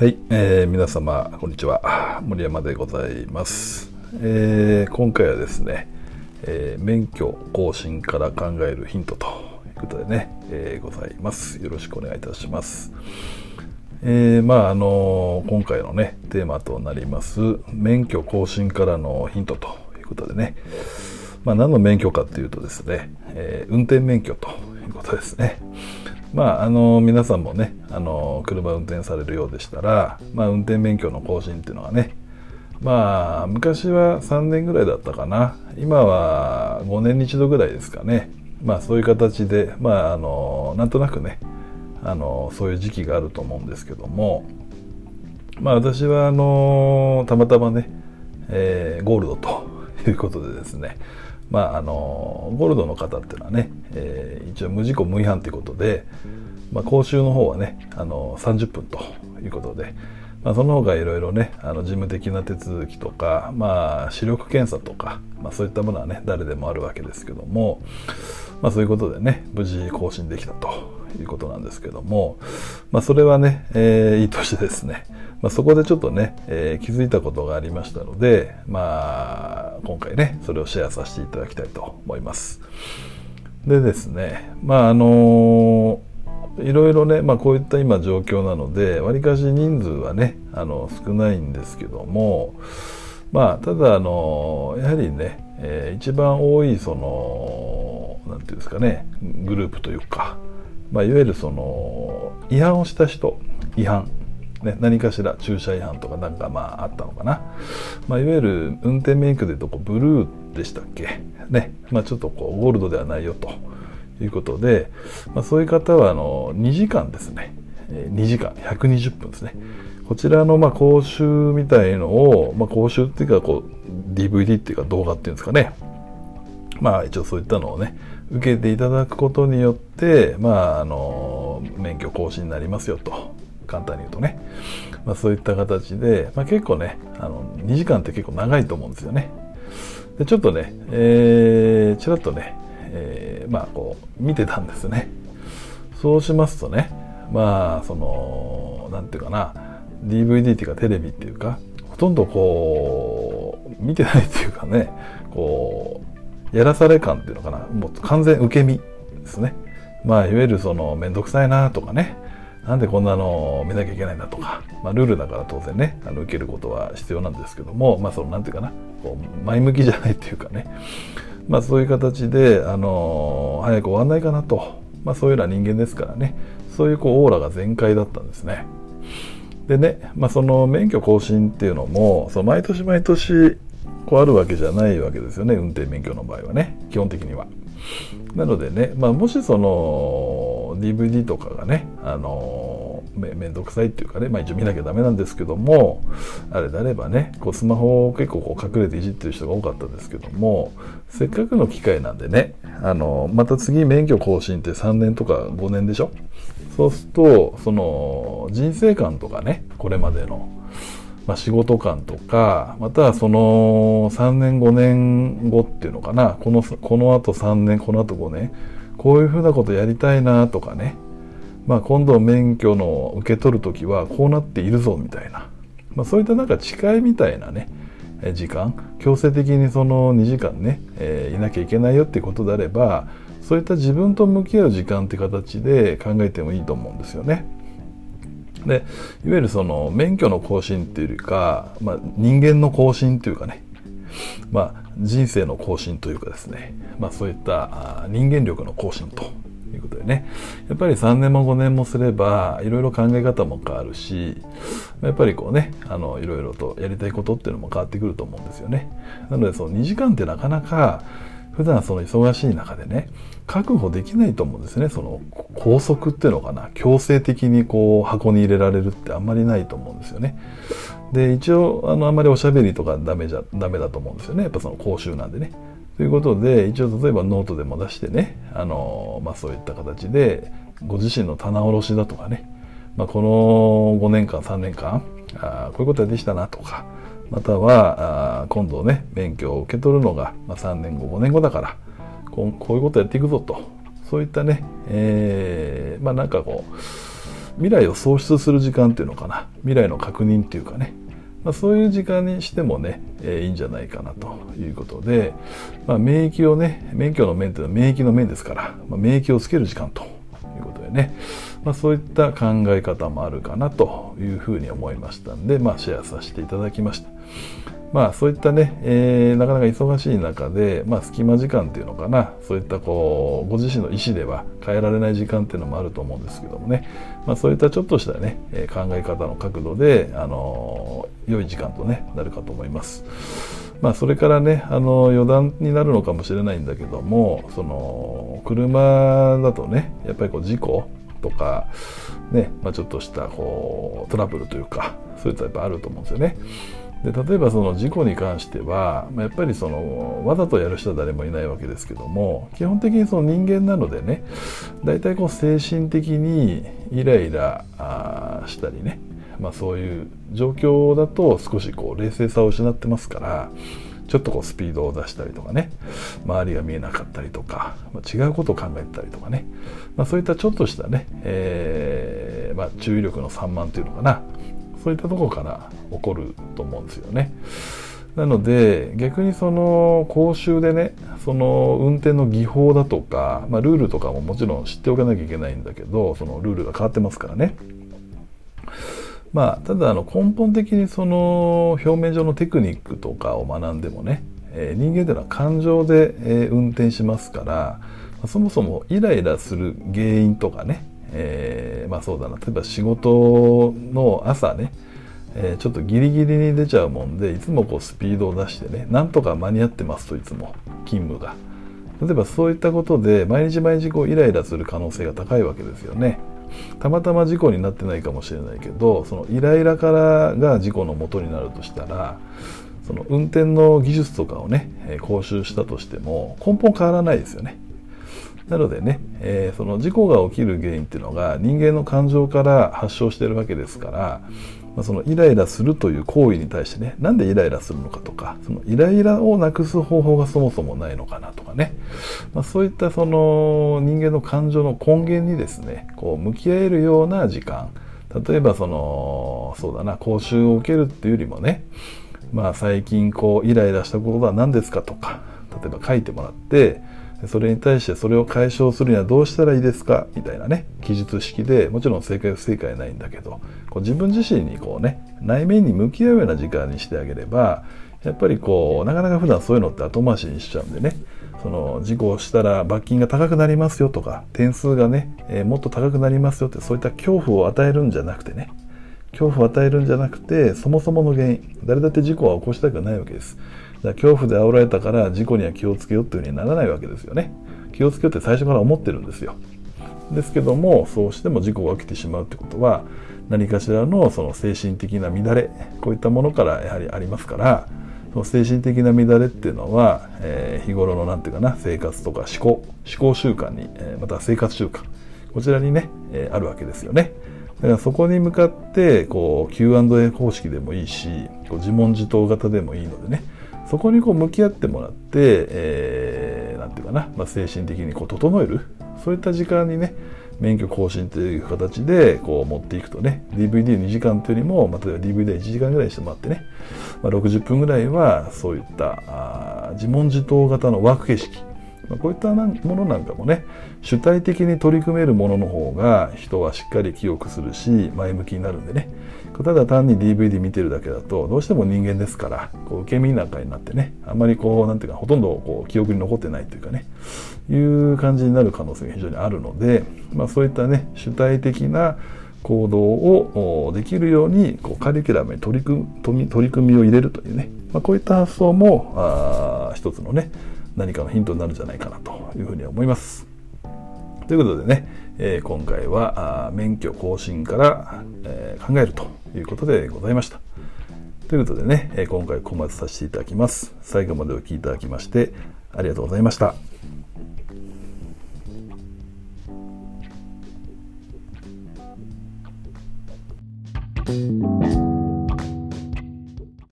はい、えー皆様こんにちは。森山でございます、えー今回はですね、えー免許更新から考えるヒントということでね、えーございます。よろしくお願いいたします。えーまああの今回のねテーマとなります免許更新からのヒントということでね。まあ、何の免許かっていうとですね、え運転免許ということですね。まあ、あの皆さんもねあの車運転されるようでしたら、まあ、運転免許の更新っていうのがねまあ昔は3年ぐらいだったかな。今は5年に一度ぐらいですかね。まあそういう形でまああのなんとなくねあのそういう時期があると思うんですけどもまあ私はあのたまたまね、えーゴールドということでですねまああのゴールドの方っていうのはね、えー一応無事故無違反ということで、まあ、講習の方はねあの30分ということで、まあ、その他いろいろねあの事務的な手続きとか、まあ、視力検査とか、まあ、そういったものはね誰でもあるわけですけども、まあ、そういうことでね無事更新できたということなんですけども、まあ、それはね、えーいいとしてですね、まあ、そこでちょっとね、えー気づいたことがありましたので、まあ、今回ねそれをシェアさせていただきたいと思います。でですねまああのいろいろね、まあ、こういった今状況なのでわりかし人数はねあの少ないんですけどもまあただあのやはりね、えー一番多いそのなんていうんですかねグループというか、まあ、いわゆるその違反をした人違反ね、何かしら駐車違反とかなんかまああったのかな、まあ、いわゆる運転免許でいうとこうブルーでしたっけ？ね、まあ、ちょっとこうゴールドではないよということで、まあ、そういう方はあの2時間ですね。2時間120分ですね。こちらのまあ講習みたいのを、まあ、講習っていうかこう DVD っていうか動画っていうんですかね。まあ一応そういったのをね受けていただくことによってまああの免許更新になりますよと。簡単に言うとね、まあ、そういった形で、まあ、結構ねあの2時間って結構長いと思うんですよね。でちょっとね、えー、ちらっとね、えーまあこう見てたんですね。そうしますとねまあそのなんていうかな DVD っていうかテレビっていうかほとんどこう見てないっていうかねこうやらされ感っていうのかな。もう完全受け身ですね。まあいわゆるその面倒くさいなとかね。なんでこんなの見なきゃいけないんだとか、まあ、ルールだから当然ねあの受けることは必要なんですけども。まあそのなんていうかな。こう前向きじゃないっていうかね。まあそういう形であの早く終わんないかなと。まあそういうような人間ですからね。そういうこうオーラが全開だったんですね。でね、まあ、その免許更新っていうのもその毎年毎年こうあるわけじゃないわけですよね運転免許の場合はね基本的には。なのでね、まあ、もしその DVD とかがねあのめめんどくさいっていうかね、まあ、一応見なきゃダメなんですけどもあれであればねこうスマホを結構こう隠れていじってる人が多かったんですけどもせっかくの機会なんでねあのまた次免許更新って3年とか5年でしょ？そうするとその人生観とかねこれまでの、まあ、仕事観とかまたはその3年5年後っていうのかな。このこのあと3年このあと5年。こういうふうなことやりたいなとかね、まあ、今度免許の受け取る時はこうなっているぞみたいな、まあ、そういったなんか誓いみたいなね時間。強制的にその2時間ね、えーいなきゃいけないよっていうことであればそういった自分と向き合う時間って形で考えてもいいと思うんですよね。でいわゆるその免許の更新っていうよりか、まあ、人間の更新というかね、まあ、人生の更新というかですね、まあ、そういった人間力の更新ということでね。やっぱり3年も5年もすればいろいろ考え方も変わるしやっぱりこうねあのいろいろとやりたいことっていうのも変わってくると思うんですよね。なのでその2時間ってなかなか普段その忙しい中でね確保できないと思うんですね。その拘束っていうのかな。強制的にこう箱に入れられるってあんまりないと思うんですよね。で一応あのあんまりおしゃべりとかダメじゃダメだと思うんですよね。やっぱその講習なんでね。ということで一応例えばノートでも出してねあの、まあ、そういった形でご自身の棚卸しだとかね、まあ、この5年間3年間あこういうことやってきたなとかまたは今度ね免許を受け取るのが、ま、3年後5年後だからこういうことやっていくぞと。そういったね、えーまあなんかこう未来を創出する時間っていうのかな。未来の確認っていうかね、まあ、そういう時間にしてもね、えー、いいんじゃないかなということで、まあ、免疫をね免許の面っていうのは免疫の面ですから、まあ、免疫をつける時間とね、まあ、そういった考え方もあるかなというふうに思いましたんで、まあ、シェアさせていただきました。まあそういったね、えー、なかなか忙しい中で、まあ、隙間時間っていうのかなそういったこうご自身の意思では変えられない時間っていうのもあると思うんですけどもね、まあ、そういったちょっとしたね考え方の角度で、あの良い時間と、ね、なるかと思います。まあ、それからねあの余談になるのかもしれないんだけどもその車だとねやっぱりこう事故とか、ねまあ、ちょっとしたこうトラブルというかそういったやっぱあると思うんですよね。で例えばその事故に関してはまやっぱりそのわざとやる人は誰もいないわけですけども基本的にその人間なのでね大体こう精神的にイライラしたりね、まあ、そういう状況だと少しこう冷静さを失ってますからちょっとこうスピードを出したりとかね周りが見えなかったりとか、まあ、違うことを考えたりとかね、まあ、そういったちょっとしたね、えーまあ、注意力の散漫というのかなそういったとこから起こると思うんですよね。なので逆にその講習でねその運転の技法だとか、まあ、ルールとかももちろん知っておかなきゃいけないんだけどそのルールが変わってますからね。まあ、ただあの根本的にその表面上のテクニックとかを学んでもね、えー、人間というのは感情で、えー、運転しますから、そもそもイライラする原因とかね、えー、まあそうだな例えば仕事の朝ね、えー、ちょっとギリギリに出ちゃうもんでいつもこうスピードを出してねなんとか間に合ってますといつも勤務が。例えばそういったことで毎日毎日こうイライラする可能性が高いわけですよね。たまたま事故になってないかもしれないけどそのイライラからが事故のもとになるとしたらその運転の技術とかをね講習したとしても根本変わらないですよね。なのでね、えー、その事故が起きる原因っていうのが人間の感情から発症してるわけですから、まあ、そのイライラするという行為に対してねなんでイライラするのかとかそのイライラをなくす方法がそもそもないのかなと。かね、まあ、そういったその人間の感情の根源にですねこう向き合えるような時間。例えばそのそうだな講習を受けるっていうよりもねまあ最近こうイライラしたことは何ですかとか例えば書いてもらってそれに対してそれを解消するにはどうしたらいいですかみたいなね記述式でもちろん正解不正解ないんだけどこう自分自身にこうね内面に向き合うような時間にしてあげればやっぱりこうなかなか普段そういうのって後回しにしちゃうんでねその事故をしたら罰金が高くなりますよとか点数がね、えー、もっと高くなりますよってそういった恐怖を与えるんじゃなくてね。恐怖を与えるんじゃなくてそもそもの原因誰だって事故は起こしたくないわけです。だから恐怖で煽られたから事故には気をつけようっていうふうにならないわけですよね。気をつけようって最初から思ってるんですよ。ですけどもそうしても事故が起きてしまうってことは何かしらのその精神的な乱れこういったものからやはりありますからその精神的な乱れっていうのは、えー、日頃の何て言うかな生活とか思考思考習慣に、えー、また生活習慣こちらにね、えー、あるわけですよね。だからそこに向かってこう Q&A 方式でもいいしこう自問自答型でもいいのでね。そこにこう向き合ってもらって、えー、ていうかな、まあ、精神的にこう整える。そういった時間にね免許更新という形でこう持っていくとね DVD2 時間というよりも、まあ、例えば DVD1 時間ぐらいにしてもらってね、まあ、60分ぐらいはそういったあ自問自答型のワーク形式、まあ、こういったものなんかもね主体的に取り組めるものの方が人はしっかり記憶するし前向きになるんでね。ただ単に DVD 見てるだけだとどうしても人間ですからこう受け身なんかになってねあんまりこうなんていうかほとんどこう記憶に残ってないというかねいう感じになる可能性が非常にあるので、まあ、そういったね主体的な行動をできるようにこうカリキュラムに取り組み取り組みを入れるというね、まあ、こういった発想もあ一つのね何かのヒントになるんじゃないかなというふうに思います。ということでね、えー、今回は免許更新から、えー、考えるということでございました。ということでね、今回コマツさせていただきます。最後までお聴きいただきましてありがとうございました。